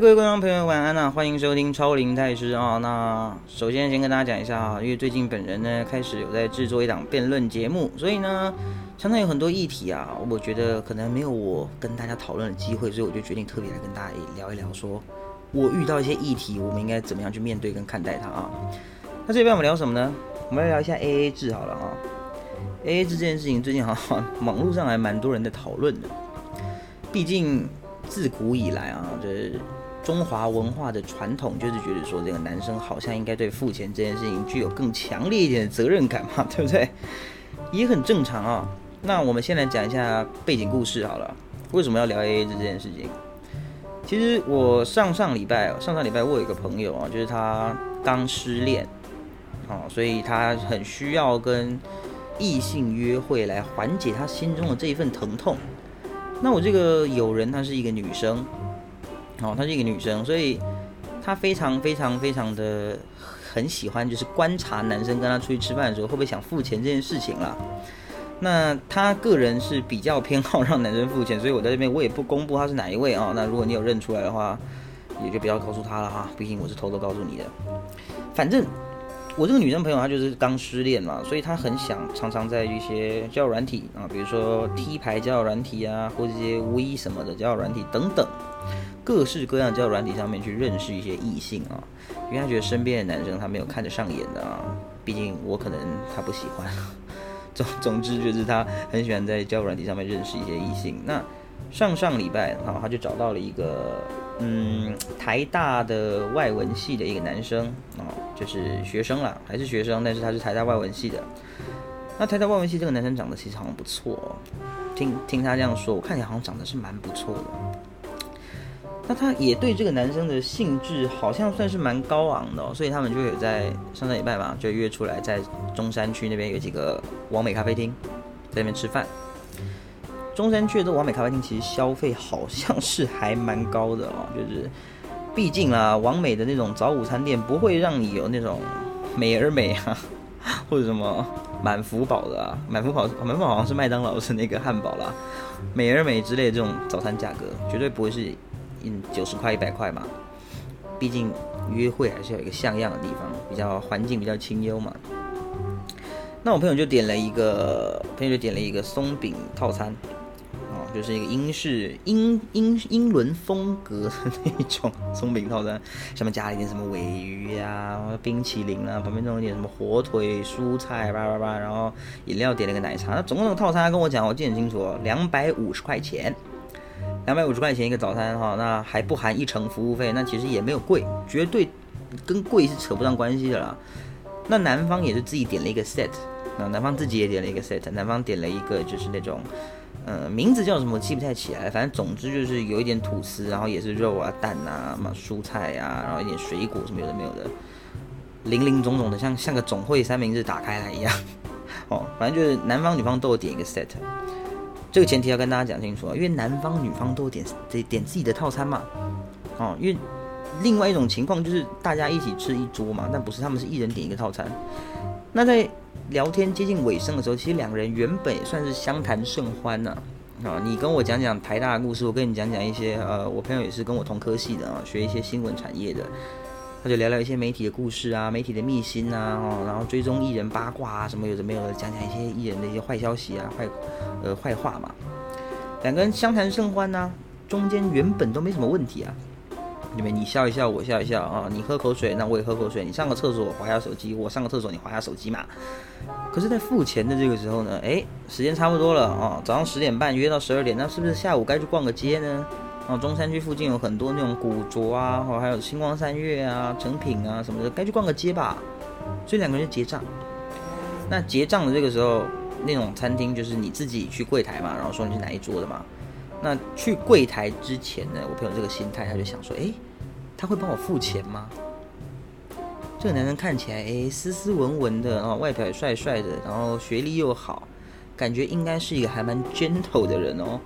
各位观众朋友，晚安呐！欢迎收听超龄太师啊。那首先先跟大家讲一下啊，因为最近本人呢开始有在制作一档辩论节目，所以呢常常有很多议题啊，我觉得可能没有我跟大家讨论的机会，所以我就决定特别来跟大家聊一聊，说我遇到一些议题，我们应该怎么样去面对跟看待它啊。那这边我们聊什么呢？我们来聊一下 AA 制好了啊。AA 制这件事情最近好像网络上还蛮多人在讨论的，毕竟。自古以来啊，就是中华文化的传统，就是觉得说这个男生好像应该对付钱这件事情具有更强烈一点的责任感嘛，对不对？也很正常啊。那我们先来讲一下背景故事好了。为什么要聊 AA 这件事情？其实我上上礼拜，上上礼拜我有一个朋友啊，就是他刚失恋，啊，所以他很需要跟异性约会来缓解他心中的这一份疼痛。那我这个友人她是一个女生，哦，她是一个女生，所以她非常非常非常的很喜欢，就是观察男生跟她出去吃饭的时候会不会想付钱这件事情啦。那她个人是比较偏好让男生付钱，所以我在这边我也不公布她是哪一位啊。那如果你有认出来的话，也就不要告诉她了哈，毕竟我是偷偷告诉你的。反正。我这个女生朋友，她就是刚失恋嘛，所以她很想常常在一些交友软体啊，比如说 T 牌交友软体啊，或者一些 V 什么的交友软体等等，各式各样交友软体上面去认识一些异性啊，因为她觉得身边的男生她没有看得上眼的啊，毕竟我可能她不喜欢。总总之就是她很喜欢在交友软体上面认识一些异性。那上上礼拜啊，她就找到了一个。嗯，台大的外文系的一个男生哦，就是学生啦，还是学生，但是他是台大外文系的。那台大外文系这个男生长得其实好像不错，听听他这样说，我看起来好像长得是蛮不错的。那他也对这个男生的兴致好像算是蛮高昂的，所以他们就有在上上礼拜嘛，就约出来在中山区那边有几个完美咖啡厅，在那边吃饭。中山区的这完美咖啡厅其实消费好像是还蛮高的哦，就是毕竟啊，完美的那种早午餐店不会让你有那种美而美啊，或者什么满福宝的啊，满福宝满福宝好像是麦当劳是那个汉堡啦，美而美之类的这种早餐价格绝对不会是嗯九十块一百块嘛，毕竟约会还是有一个像样的地方，比较环境比较清幽嘛。那我朋友就点了一个，朋友就点了一个松饼套餐。就是一个英式英英英伦风格的那种松饼套餐，上面加了一点什么尾鱼呀、冰淇淋啊，旁边弄一点什么火腿、蔬菜叭叭叭，然后饮料点了个奶茶。那总共的套餐跟我讲，我记得很清楚，两百五十块钱，两百五十块钱一个早餐哈，那还不含一成服务费，那其实也没有贵，绝对跟贵是扯不上关系的啦。那男方也是自己点了一个 set，那男方自己也点了一个 set，男方点了一个就是那种。呃，名字叫什么记不太起来，反正总之就是有一点吐司，然后也是肉啊、蛋啊、嘛蔬菜呀，然后一点水果什么有的没有的，零零总总的，像像个总会三明治打开来一样。哦，反正就是男方女方都有点一个 set，这个前提要跟大家讲清楚啊，因为男方女方都有点得点自己的套餐嘛。哦，因为另外一种情况就是大家一起吃一桌嘛，但不是他们是一人点一个套餐。那在聊天接近尾声的时候，其实两个人原本也算是相谈甚欢呢。啊，你跟我讲讲台大的故事，我跟你讲讲一些呃，我朋友也是跟我同科系的啊，学一些新闻产业的，他就聊聊一些媒体的故事啊，媒体的秘辛啊，哦，然后追踪艺人八卦啊，什么有的没有的，讲讲一些艺人的一些坏消息啊，坏呃坏话嘛。两个人相谈甚欢呢，中间原本都没什么问题啊。你们你笑一笑，我笑一笑啊！你喝口水，那我也喝口水。你上个厕所，划下手机；我上个厕所，你划下手机嘛。可是，在付钱的这个时候呢，哎，时间差不多了啊，早上十点半约到十二点，那是不是下午该去逛个街呢？啊，中山区附近有很多那种古着啊，哦，还有星光三月啊、成品啊什么的，该去逛个街吧。所以两个人结账。那结账的这个时候，那种餐厅就是你自己去柜台嘛，然后说你是哪一桌的嘛。那去柜台之前呢，我朋友这个心态，他就想说，哎，他会帮我付钱吗？这个男人看起来，哎，斯斯文文的啊，外表也帅帅的，然后学历又好，感觉应该是一个还蛮 gentle 的人哦。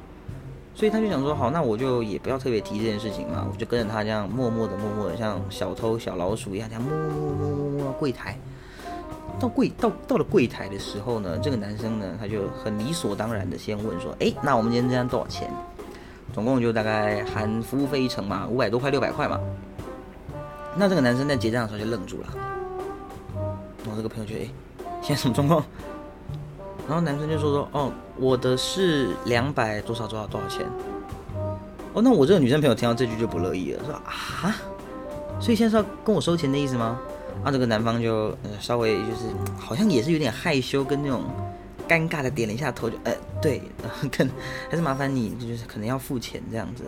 所以他就想说，好，那我就也不要特别提这件事情嘛，我就跟着他这样默默的、默默的，像小偷小老鼠一样，这样摸摸摸摸摸柜台。到柜到到了柜台的时候呢，这个男生呢，他就很理所当然的先问说：“哎，那我们今天这样多少钱？”总共就大概含服务费一成嘛，五百多块六百块嘛。那这个男生在结账的时候就愣住了，我这个朋友觉得，哎，现在什么状况？然后男生就说说，哦，我的是两百多少多少多少钱？哦，那我这个女生朋友听到这句就不乐意了，说啊，所以现在是要跟我收钱的意思吗？啊，这个男方就呃稍微就是好像也是有点害羞跟那种。尴尬的点了一下头，就呃对，跟还是麻烦你，就是可能要付钱这样子。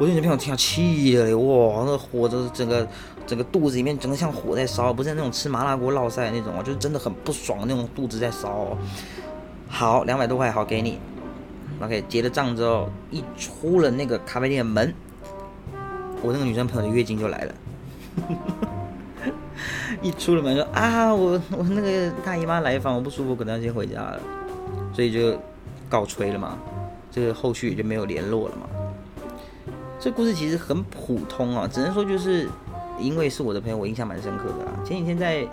我女朋友听到气了，哇，那火都整个整个肚子里面整个像火在烧，不是那种吃麻辣锅烙菜那种，就是真的很不爽那种肚子在烧。好，两百多块好给你，OK，结了账之后，一出了那个咖啡店门，我那个女生朋友的月经就来了。一出了门说啊，我我那个大姨妈来访，我不舒服，可能要先回家了，所以就告吹了嘛，这个后续也就没有联络了嘛。这故事其实很普通啊，只能说就是因为是我的朋友，我印象蛮深刻的啊。前几天在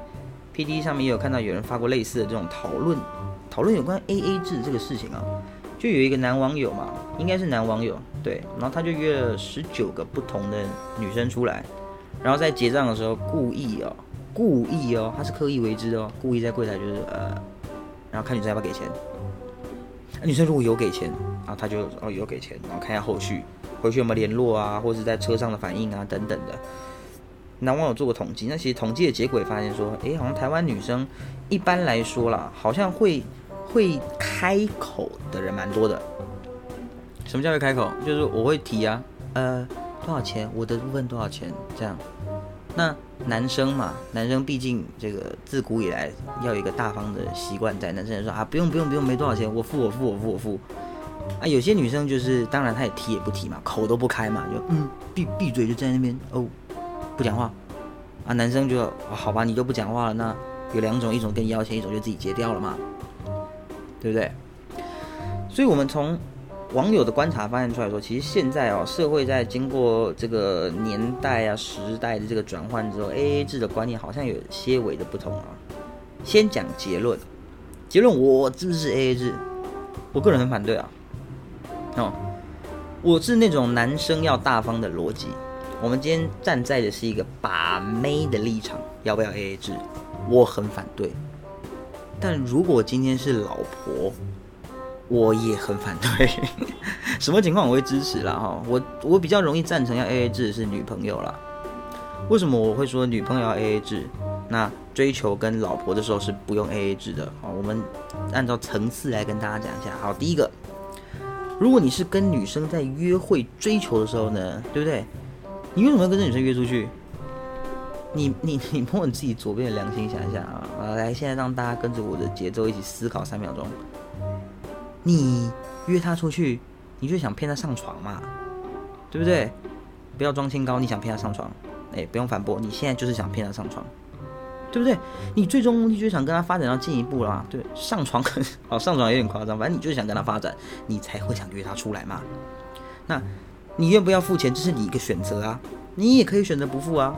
P D 上面也有看到有人发过类似的这种讨论，讨论有关 A A 制这个事情啊，就有一个男网友嘛，应该是男网友对，然后他就约了十九个不同的女生出来，然后在结账的时候故意哦。故意哦，他是刻意为之的哦，故意在柜台就是呃，然后看女生要不要给钱，女生如果有给钱，然后他就哦有给钱，然后看一下后续回去有没有联络啊，或者是在车上的反应啊等等的。男网友做过统计，那其实统计的结果也发现说，哎，好像台湾女生一般来说啦，好像会会开口的人蛮多的。什么叫会开口？就是我会提啊，呃，多少钱？我的部分多少钱？这样。那男生嘛，男生毕竟这个自古以来要有一个大方的习惯在。男生说啊，不用不用不用，没多少钱，我付我付我付我付。啊，有些女生就是，当然她也提也不提嘛，口都不开嘛，就嗯闭闭嘴就在那边哦，不讲话。啊，男生就好吧，你就不讲话了，那有两种，一种跟你要钱，一种就自己结掉了嘛，对不对？所以我们从。网友的观察发现出来说，其实现在哦，社会在经过这个年代啊、时代的这个转换之后，A A 制的观念好像有些微的不同啊。先讲结论，结论我支持 A A 制，我个人很反对啊。哦，我是那种男生要大方的逻辑。我们今天站在的是一个把妹的立场，要不要 A A 制？我很反对。但如果今天是老婆，我也很反对，什么情况我会支持啦？哈？我我比较容易赞成要 A A 制是女朋友啦。为什么我会说女朋友要 A A 制？那追求跟老婆的时候是不用 A A 制的啊。我们按照层次来跟大家讲一下。好，第一个，如果你是跟女生在约会追求的时候呢，对不对？你为什么要跟这女生约出去？你你你摸你自己左边的良心想一下！啊，来，现在让大家跟着我的节奏一起思考三秒钟。你约他出去，你就想骗他上床嘛，对不对？不要装清高，你想骗他上床，哎，不用反驳，你现在就是想骗他上床，对不对？你最终目的就是想跟他发展到进一步啦，对，上床 哦上床有点夸张，反正你就是想跟他发展，你才会想约他出来嘛。那你愿不要付钱，这是你一个选择啊，你也可以选择不付啊，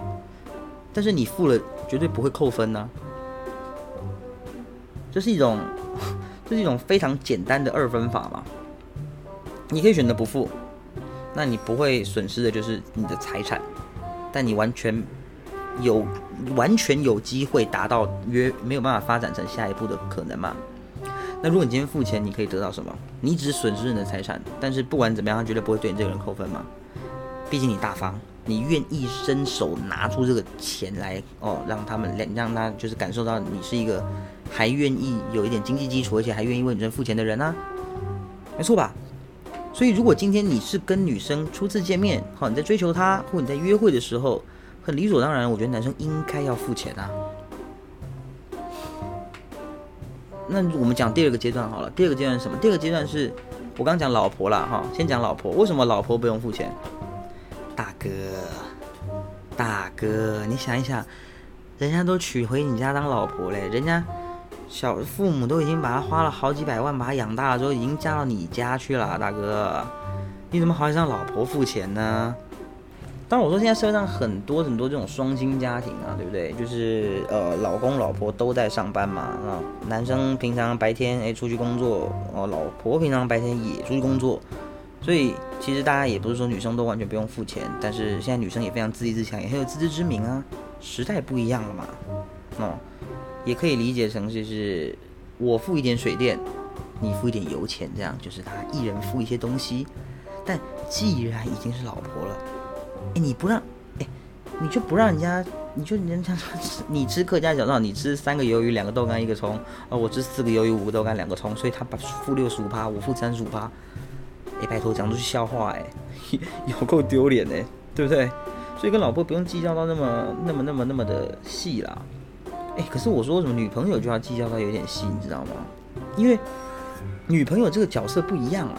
但是你付了绝对不会扣分呢，这是一种。这是一种非常简单的二分法嘛？你可以选择不付，那你不会损失的就是你的财产，但你完全有完全有机会达到约没有办法发展成下一步的可能嘛？那如果你今天付钱，你可以得到什么？你只损失你的财产，但是不管怎么样，他绝对不会对你这个人扣分嘛？毕竟你大方，你愿意伸手拿出这个钱来哦，让他们让让他就是感受到你是一个。还愿意有一点经济基础，而且还愿意为女生付钱的人呢，没错吧？所以如果今天你是跟女生初次见面，好，你在追求她，或你在约会的时候，很理所当然，我觉得男生应该要付钱啊。那我们讲第二个阶段好了，第二个阶段是什么？第二个阶段是我刚讲老婆了哈，先讲老婆，为什么老婆不用付钱？大哥，大哥，你想一想。人家都娶回你家当老婆嘞，人家小父母都已经把她花了好几百万把她养大了，之后已经嫁到你家去了，大哥，你怎么好意思让老婆付钱呢？当然我说现在社会上很多很多这种双薪家庭啊，对不对？就是呃，老公老婆都在上班嘛，啊，男生平常白天哎出去工作，哦，老婆平常白天也出去工作，所以其实大家也不是说女生都完全不用付钱，但是现在女生也非常自立自强，也很有自知之明啊。时代不一样了嘛，哦，也可以理解成就是我付一点水电，你付一点油钱，这样就是他一人付一些东西。但既然已经是老婆了，哎，你不让，哎，你就不让人家，你就人家吃，你吃客家小灶，你吃三个鱿鱼，两个豆干，一个葱，啊，我吃四个鱿鱼，五个豆干，两个葱，所以他把付六十五趴，我付三十五趴。哎，拜托，讲出去笑话哎，有够丢脸哎，对不对？所以跟老婆不用计较到那么、那么、那么、那么的细啦。哎，可是我说什么女朋友就要计较到有点细，你知道吗？因为女朋友这个角色不一样啊。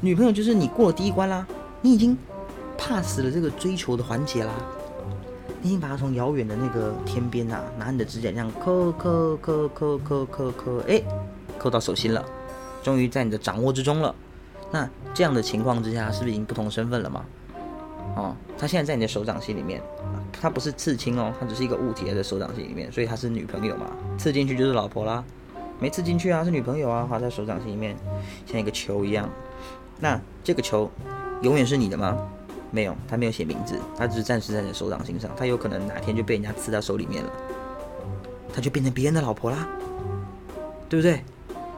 女朋友就是你过了第一关啦，你已经 pass 了这个追求的环节啦，你已经把她从遥远的那个天边啊，拿你的指甲这样抠抠抠抠抠抠抠，哎，抠到手心了，终于在你的掌握之中了。那这样的情况之下，是不是已经不同身份了嘛？哦，他现在在你的手掌心里面，他不是刺青哦，他只是一个物体在手掌心里面，所以他是女朋友嘛？刺进去就是老婆啦，没刺进去啊，是女朋友啊，划在手掌心里面，像一个球一样。那这个球永远是你的吗？没有，他没有写名字，他只是暂时在你的手掌心上，他有可能哪天就被人家刺到手里面了，他就变成别人的老婆啦，对不对？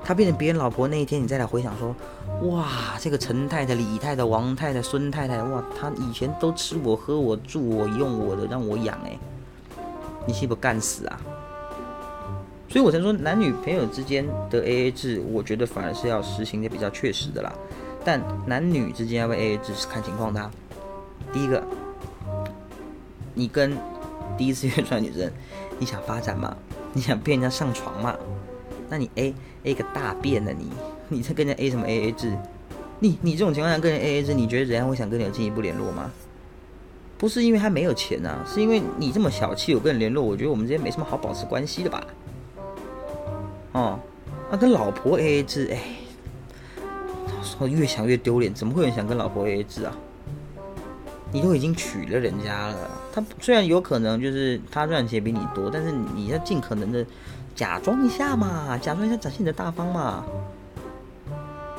他变成别人老婆那一天，你再来回想说，哇，这个陈太太、李太太、王太太、孙太太，哇，她以前都吃我、喝我、住我、用我的，让我养哎，你是不干死啊？所以我才说，男女朋友之间的 A A 制，我觉得反而是要实行的比较确实的啦。但男女之间要不 A A 制是看情况的。第一个，你跟第一次约出来女生，你想发展吗？你想骗人家上床吗？那你 A A 个大便呢？你你在跟人家 A 什么 A A 制？你你这种情况下跟人 A A 制，你觉得人家会想跟你有进一步联络吗？不是因为他没有钱啊，是因为你这么小气，我跟你联络，我觉得我们之间没什么好保持关系的吧？哦，那跟老婆 A A 制，哎，说越想越丢脸，怎么会有人想跟老婆 A A 制啊？你都已经娶了人家了，他虽然有可能就是他赚钱比你多，但是你要尽可能的。假装一下嘛，假装一下展现你的大方嘛。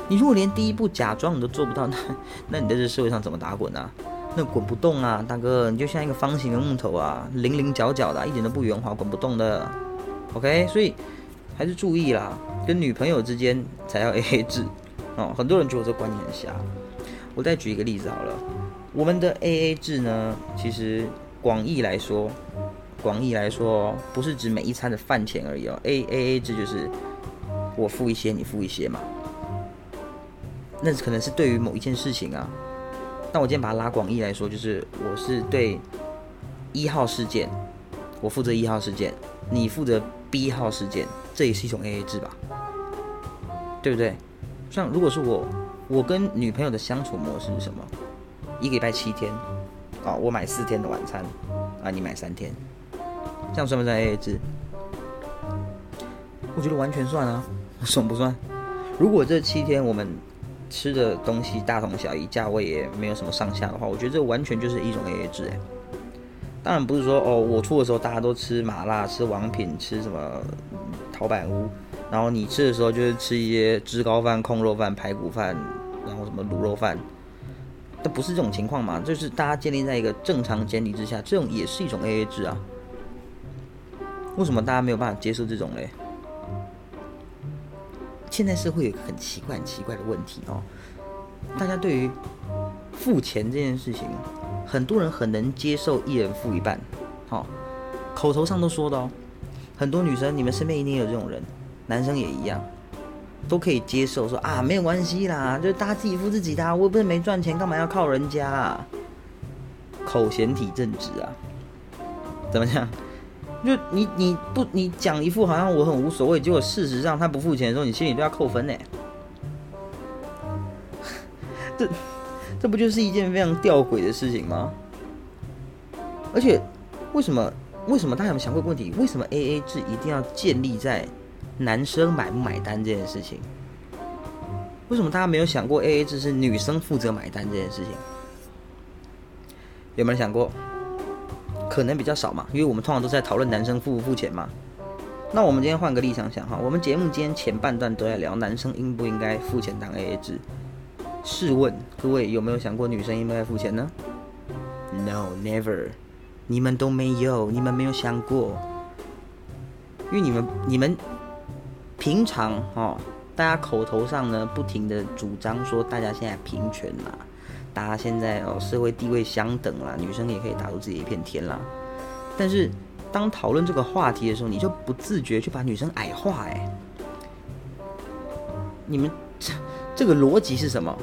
你如果连第一步假装你都做不到，那 那你在这社会上怎么打滚啊？那滚不动啊，大哥，你就像一个方形的木头啊，棱棱角角的，一点都不圆滑，滚不动的。OK，所以还是注意啦，跟女朋友之间才要 AA 制哦。很多人觉得这观念很瞎。我再举一个例子好了，我们的 AA 制呢，其实广义来说。广义来说，不是指每一餐的饭钱而已哦。A A A 制就是我付一些，你付一些嘛。那可能是对于某一件事情啊。那我今天把它拉广义来说，就是我是对一号事件，我负责一号事件，你负责 B 号事件，这也是一种 A A 制吧？对不对？像如果是我，我跟女朋友的相处模式是什么？一个礼拜七天啊，我买四天的晚餐啊，你买三天。这样算不算 A A 制？我觉得完全算啊，算不算？如果这七天我们吃的东西大同小异，价位也没有什么上下的话，我觉得这完全就是一种 A A 制哎。当然不是说哦，我出的时候大家都吃麻辣、吃王品、吃什么陶板屋，然后你吃的时候就是吃一些芝高饭、控肉饭、排骨饭，然后什么卤肉饭，这不是这种情况嘛？就是大家建立在一个正常前提之下，这种也是一种 A A 制啊。为什么大家没有办法接受这种嘞？现在社会有一个很奇怪、很奇怪的问题哦，大家对于付钱这件事情，很多人很能接受一人付一半，好，口头上都说的哦。很多女生，你们身边一定有这种人，男生也一样，都可以接受说啊，没有关系啦，就是大家自己付自己的，我又不是没赚钱，干嘛要靠人家？啊？口嫌体正直啊，怎么讲？就你你不你讲一副好像我很无所谓，结果事实上他不付钱的时候，你心里都要扣分呢。这这不就是一件非常吊诡的事情吗？而且为什么为什么大家有想过问题？为什么 A A 制一定要建立在男生买不买单这件事情？为什么大家没有想过 A A 制是女生负责买单这件事情？有没有想过？可能比较少嘛，因为我们通常都在讨论男生付不付钱嘛。那我们今天换个立场想哈，我们节目今天前半段都在聊男生应不应该付钱当 AA 制，试问各位有没有想过女生应该付钱呢？No, never。你们都没有，你们没有想过，因为你们你们平常哦，大家口头上呢不停的主张说大家现在平权啦，大家现在哦社会地位相等啦，女生也可以打出自己一片天啦。但是当讨论这个话题的时候，你就不自觉去把女生矮化哎。你们这这个逻辑是什么？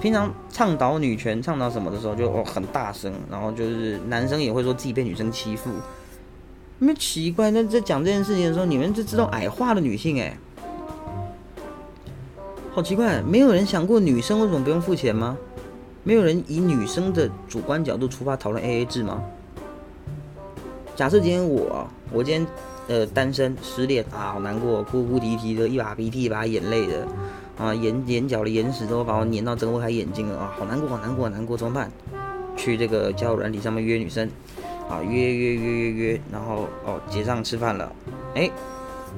平常倡导女权、倡导什么的时候，就哦很大声，然后就是男生也会说自己被女生欺负。那么奇怪，那在讲这件事情的时候，你们就知道矮化了女性哎，好奇怪，没有人想过女生为什么不用付钱吗？没有人以女生的主观角度出发讨论 A A 制吗？假设今天我，我今天呃单身失恋啊，好难过，哭哭啼啼的，一把鼻涕一把眼泪的。啊，眼眼角的眼屎都把我粘到睁不开眼睛了啊！好难过，好难过，好难过，怎么办？去这个交友软体上面约女生，啊，约约约约约，然后哦结账吃饭了，哎，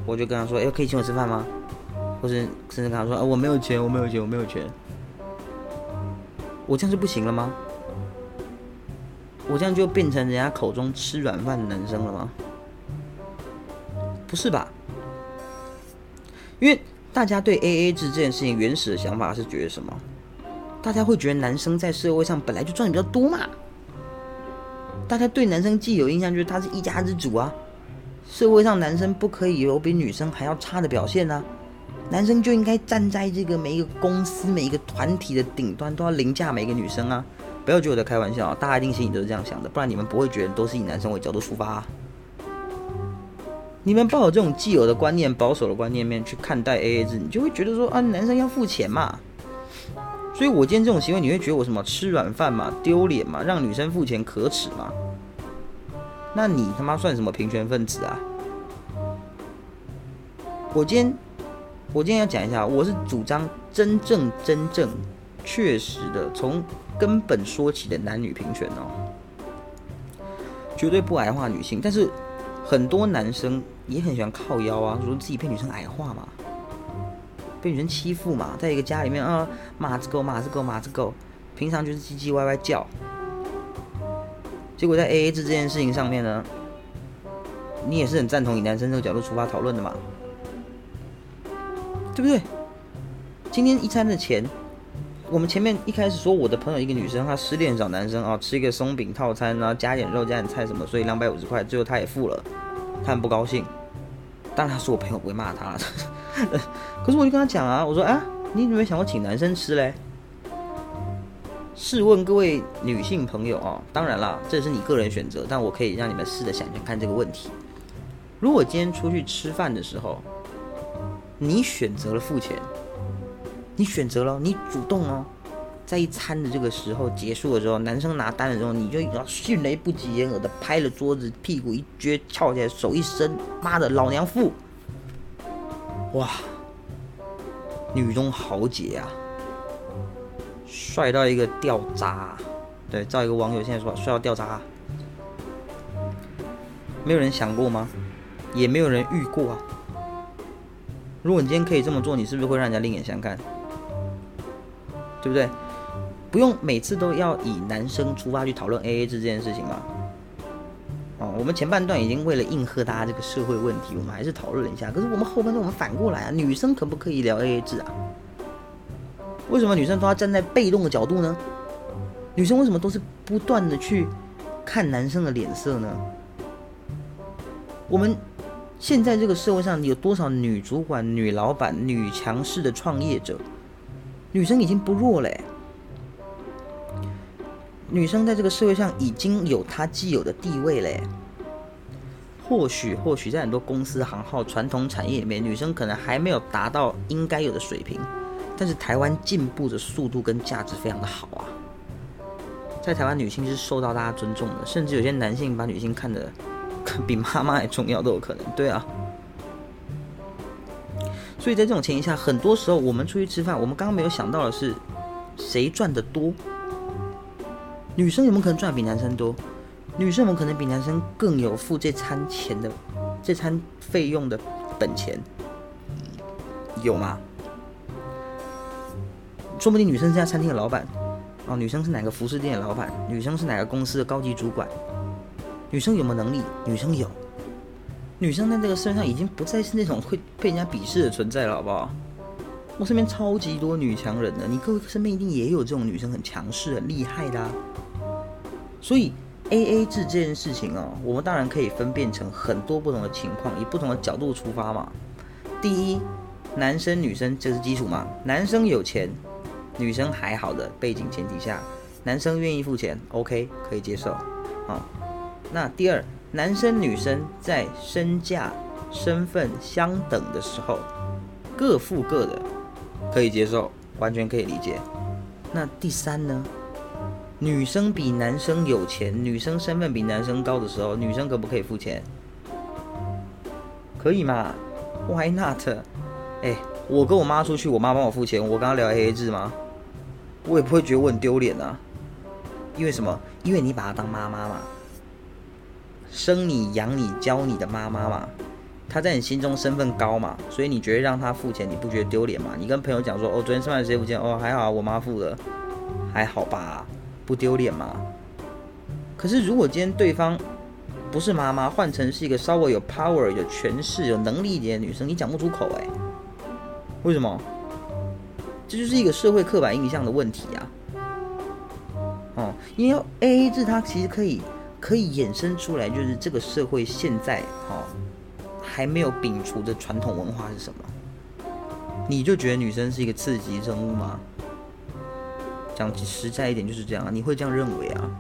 我就跟他说，哎，可以请我吃饭吗？或是甚至跟他说，啊，我没有钱，我没有钱，我没有钱，我这样就不行了吗？我这样就变成人家口中吃软饭的男生了吗？不是吧？因为。大家对 A A 制这件事情原始的想法是觉得什么？大家会觉得男生在社会上本来就赚的比较多嘛？大家对男生既有印象就是他是一家之主啊，社会上男生不可以有比女生还要差的表现呢，男生就应该站在这个每一个公司每一个团体的顶端，都要凌驾每一个女生啊！不要觉得我在开玩笑啊，大家一定心里都是这样想的，不然你们不会觉得都是以男生为角度出发。你们抱有这种既有的观念、保守的观念面去看待 AA 制，你就会觉得说啊，男生要付钱嘛。所以我今天这种行为，你会觉得我什么吃软饭嘛、丢脸嘛、让女生付钱可耻嘛？那你他妈算什么平权分子啊？我今天我今天要讲一下，我是主张真正、真正、确实的从根本说起的男女平权哦，绝对不矮化女性，但是很多男生。也很喜欢靠腰啊，说自己被女生矮化嘛，被女生欺负嘛，在一个家里面啊，马子狗，马子狗，马子狗，平常就是唧唧歪歪叫，结果在 A A 制这件事情上面呢，你也是很赞同以男生这个角度出发讨论的嘛，对不对？今天一餐的钱，我们前面一开始说我的朋友一个女生她失恋找男生啊，吃一个松饼套餐，然后加点肉加点菜什么，所以两百五十块，最后她也付了，她很不高兴。当然说我朋友，不会骂她。可是我就跟她讲啊，我说啊，你有没有想过请男生吃嘞？试问各位女性朋友啊，当然啦，这是你个人选择，但我可以让你们试着想想看这个问题。如果今天出去吃饭的时候，你选择了付钱，你选择了，你主动哦，在一餐的这个时候结束的时候，男生拿单的时候，你就要迅雷不及掩耳的拍了桌子，屁股一撅，翘起来，手一伸，妈的，老娘付！哇，女中豪杰啊，帅到一个掉渣！对，照一个网友现在说，帅到掉渣！没有人想过吗？也没有人遇过啊。如果你今天可以这么做，你是不是会让人家另眼相看？对不对？不用每次都要以男生出发去讨论 A A 制这件事情嘛？哦，我们前半段已经为了应和大家这个社会问题，我们还是讨论了一下。可是我们后半段我们反过来啊，女生可不可以聊 A A 制啊？为什么女生都要站在被动的角度呢？女生为什么都是不断的去看男生的脸色呢？我们现在这个社会上有多少女主管、女老板、女强势的创业者？女生已经不弱嘞。女生在这个社会上已经有她既有的地位嘞。或许，或许在很多公司行号、传统产业里面，女生可能还没有达到应该有的水平。但是台湾进步的速度跟价值非常的好啊。在台湾，女性是受到大家尊重的，甚至有些男性把女性看得比妈妈还重要都有可能。对啊。所以在这种情形下，很多时候我们出去吃饭，我们刚刚没有想到的是，谁赚的多？女生有没有可能赚比男生多？女生有没有可能比男生更有付这餐钱的这餐费用的本钱？有吗？说不定女生是家餐厅的老板，哦，女生是哪个服饰店的老板，女生是哪个公司的高级主管，女生有没有能力？女生有，女生在这个社会上已经不再是那种会被人家鄙视的存在了，好不好？我身边超级多女强人的，你各位身边一定也有这种女生很强势、很厉害的。所以 A A 制这件事情哦，我们当然可以分辨成很多不同的情况，以不同的角度出发嘛。第一，男生女生这是基础嘛，男生有钱，女生还好的背景前提下，男生愿意付钱，OK 可以接受。好，那第二，男生女生在身价、身份相等的时候，各付各的。可以接受，完全可以理解。那第三呢？女生比男生有钱，女生身份比男生高的时候，女生可不可以付钱？可以嘛？Why not？哎，我跟我妈出去，我妈帮我付钱，我跟她聊 AA 制吗？我也不会觉得我很丢脸啊。因为什么？因为你把她当妈妈嘛，生你养你教你的妈妈嘛。他在你心中身份高嘛，所以你觉得让他付钱，你不觉得丢脸吗？你跟朋友讲说，哦，昨天吃饭谁付钱？哦，还好，我妈付的，还好吧，不丢脸吗？可是如果今天对方不是妈妈，换成是一个稍微有 power、有权势、有能力一点的女生，你讲不出口哎，为什么？这就是一个社会刻板印象的问题啊。哦，因为 A A 制它其实可以可以衍生出来，就是这个社会现在哦。还没有摒除的传统文化是什么？你就觉得女生是一个刺激生物吗？讲实在一点就是这样啊，你会这样认为啊？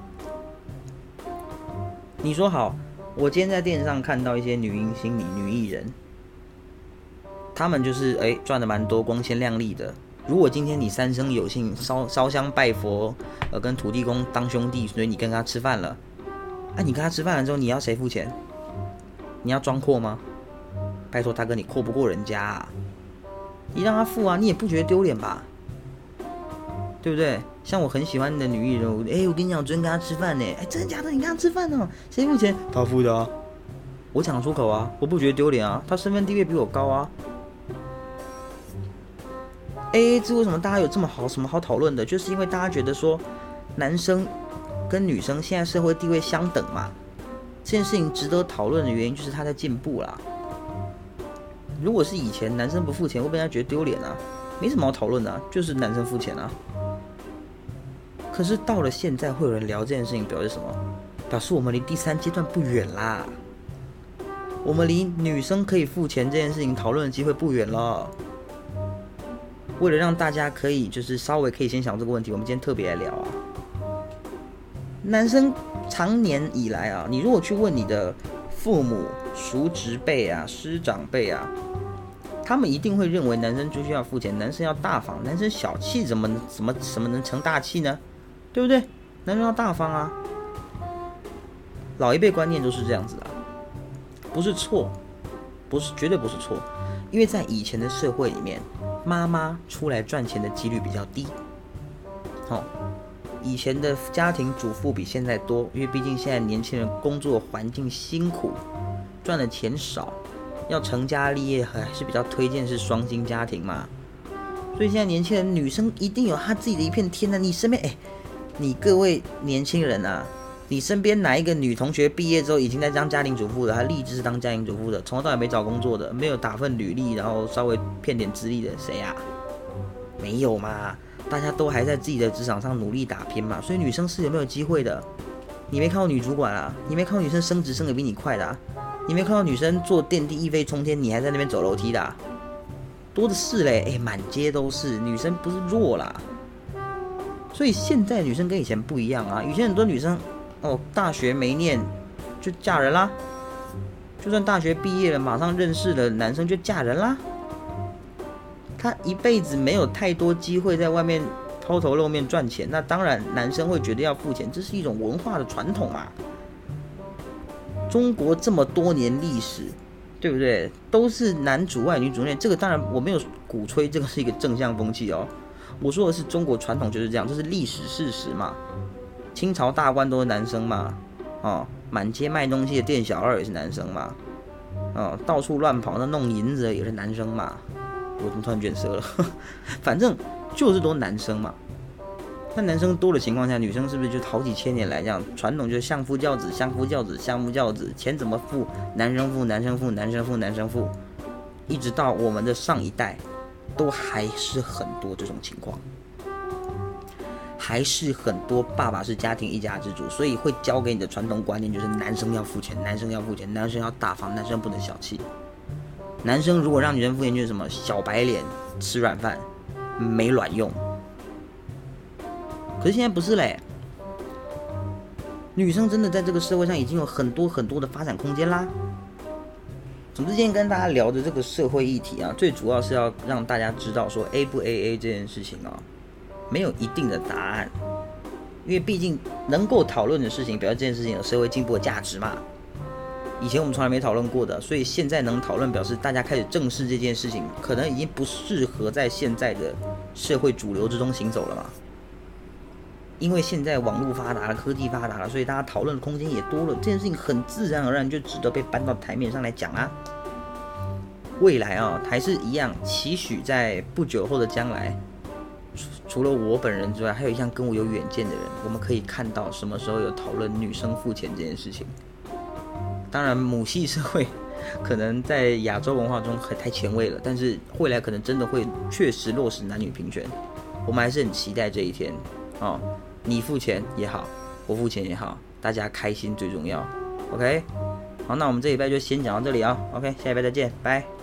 你说好，我今天在电视上看到一些女明星、女女艺人，她们就是哎赚的蛮多，光鲜亮丽的。如果今天你三生有幸烧烧香拜佛，呃，跟土地公当兄弟，所以你跟他吃饭了，哎，你跟他吃饭了之后，你要谁付钱？你要装阔吗？拜托大哥，你阔不过人家，啊，你让他付啊，你也不觉得丢脸吧？对不对？像我很喜欢的女艺人，哎，我跟你讲，我昨天跟他吃饭呢，哎，真的假的？你跟他吃饭呢？谁付钱？他付的啊。我讲出口啊，我不觉得丢脸啊，他身份地位比我高啊。A A 制为什么大家有这么好什么好讨论的？就是因为大家觉得说，男生跟女生现在社会地位相等嘛，这件事情值得讨论的原因就是他在进步啦。如果是以前男生不付钱会被人家觉得丢脸啊，没什么好讨论的，就是男生付钱啊。可是到了现在，会有人聊这件事情，表示什么？表示我们离第三阶段不远啦。我们离女生可以付钱这件事情讨论的机会不远了。为了让大家可以就是稍微可以先想这个问题，我们今天特别来聊啊。男生长年以来啊，你如果去问你的父母、叔侄辈啊、师长辈啊。他们一定会认为男生就是要付钱，男生要大方，男生小气怎么怎么怎么能成大气呢？对不对？男生要大方啊！老一辈观念都是这样子的，不是错，不是绝对不是错，因为在以前的社会里面，妈妈出来赚钱的几率比较低。好，以前的家庭主妇比现在多，因为毕竟现在年轻人工作环境辛苦，赚的钱少。要成家立业还是比较推荐是双薪家庭嘛，所以现在年轻人女生一定有她自己的一片天的。你身边哎，你各位年轻人啊，你身边哪一个女同学毕业之后已经在当家庭主妇的，她立志是当家庭主妇的，从头到尾没找工作的，没有打份履历，然后稍微骗点资历的，谁呀？没有嘛，大家都还在自己的职场上努力打拼嘛，所以女生是有没有机会的？你没看到女主管啊？你没看到女生升职升的比你快的？啊？你没看到女生坐电梯一飞冲天，你还在那边走楼梯的，多的是嘞！哎，满街都是女生，不是弱啦。所以现在女生跟以前不一样啊，以前很多女生哦，大学没念就嫁人啦，就算大学毕业了，马上认识了男生就嫁人啦。他一辈子没有太多机会在外面抛头露面赚钱，那当然男生会觉得要付钱，这是一种文化的传统啊。中国这么多年历史，对不对？都是男主外女主内，这个当然我没有鼓吹这个是一个正向风气哦。我说的是中国传统就是这样，这是历史事实嘛。清朝大官都是男生嘛，哦，满街卖东西的店小二也是男生嘛，哦，到处乱跑那弄银子也是男生嘛。我怎么突然卷舌了？反正就是多男生嘛。那男生多的情况下，女生是不是就好几千年来这样传统就是相夫教子、相夫教子、相夫教子，钱怎么付，男生付，男生付，男生付，男生付，一直到我们的上一代，都还是很多这种情况，还是很多爸爸是家庭一家之主，所以会教给你的传统观念就是男生要付钱，男生要付钱，男生要大方，男生不能小气。男生如果让女生敷衍，就是什么小白脸、吃软饭、没卵用。可是现在不是嘞，女生真的在这个社会上已经有很多很多的发展空间啦。总之，今天跟大家聊的这个社会议题啊，最主要是要让大家知道说 A 不 A A 这件事情啊，没有一定的答案，因为毕竟能够讨论的事情，表示这件事情有社会进步的价值嘛。以前我们从来没讨论过的，所以现在能讨论，表示大家开始正视这件事情，可能已经不适合在现在的社会主流之中行走了嘛。因为现在网络发达了，科技发达了，所以大家讨论的空间也多了。这件事情很自然而然就值得被搬到台面上来讲啊。未来啊，还是一样，期许在不久后的将来，除除了我本人之外，还有一项跟我有远见的人，我们可以看到什么时候有讨论女生付钱这件事情。当然，母系社会 可能在亚洲文化中还太前卫了，但是未来可能真的会确实落实男女平权。我们还是很期待这一天哦。你付钱也好，我付钱也好，大家开心最重要。OK，好，那我们这礼拜就先讲到这里啊。OK，下礼拜再见，拜。